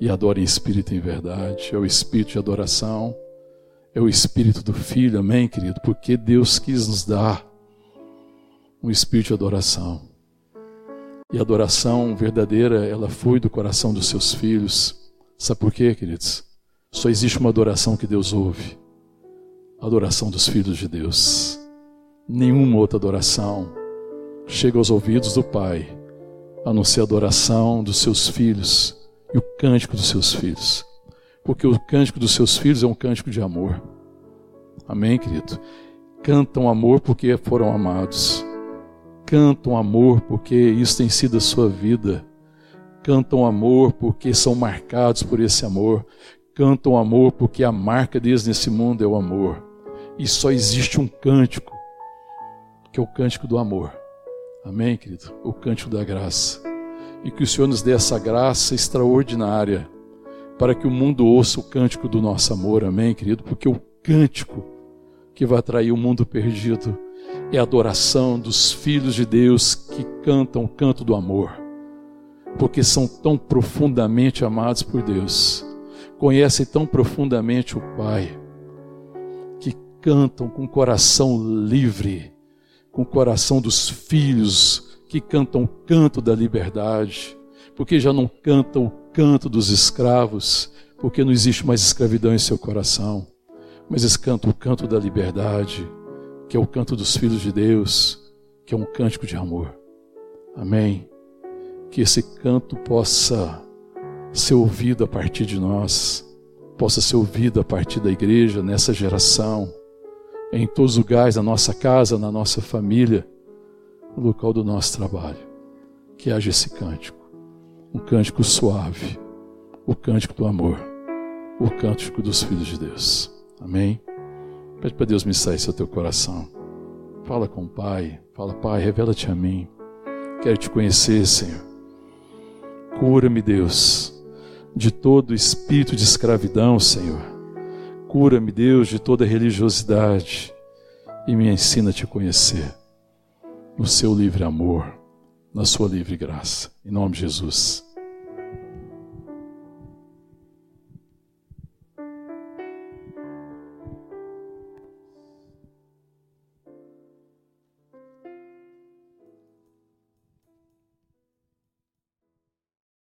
E adora em espírito e em verdade. É o espírito de adoração é o Espírito do Filho, amém, querido? Porque Deus quis nos dar um espírito de adoração. E a adoração verdadeira, ela foi do coração dos seus filhos. Sabe por quê, queridos? Só existe uma adoração que Deus ouve: a adoração dos filhos de Deus. Nenhuma outra adoração chega aos ouvidos do Pai, a não ser a adoração dos seus filhos e o cântico dos seus filhos porque o cântico dos seus filhos é um cântico de amor. Amém, querido? Cantam amor porque foram amados. Cantam amor porque isso tem sido a sua vida. Cantam amor porque são marcados por esse amor. Cantam amor porque a marca deles nesse mundo é o amor. E só existe um cântico, que é o cântico do amor. Amém, querido? O cântico da graça. E que o Senhor nos dê essa graça extraordinária para que o mundo ouça o cântico do nosso amor, amém, querido? Porque o cântico que vai atrair o mundo perdido é a adoração dos filhos de Deus que cantam o canto do amor, porque são tão profundamente amados por Deus, conhecem tão profundamente o Pai, que cantam com coração livre, com o coração dos filhos que cantam o canto da liberdade, porque já não cantam o canto dos escravos, porque não existe mais escravidão em seu coração, mas eles cantam o canto da liberdade, que é o canto dos filhos de Deus, que é um cântico de amor. Amém. Que esse canto possa ser ouvido a partir de nós, possa ser ouvido a partir da igreja nessa geração, em todos os lugares, na nossa casa, na nossa família, no local do nosso trabalho. Que haja esse cântico um cântico suave, o cântico do amor, o cântico dos filhos de Deus. Amém? Pede para Deus me sair seu teu coração. Fala com o Pai. Fala, Pai, revela-te a mim. Quero te conhecer, Senhor. Cura-me, Deus, de todo espírito de escravidão, Senhor. Cura-me, Deus, de toda religiosidade e me ensina a te conhecer. no seu livre amor, na sua livre graça. Em nome de Jesus.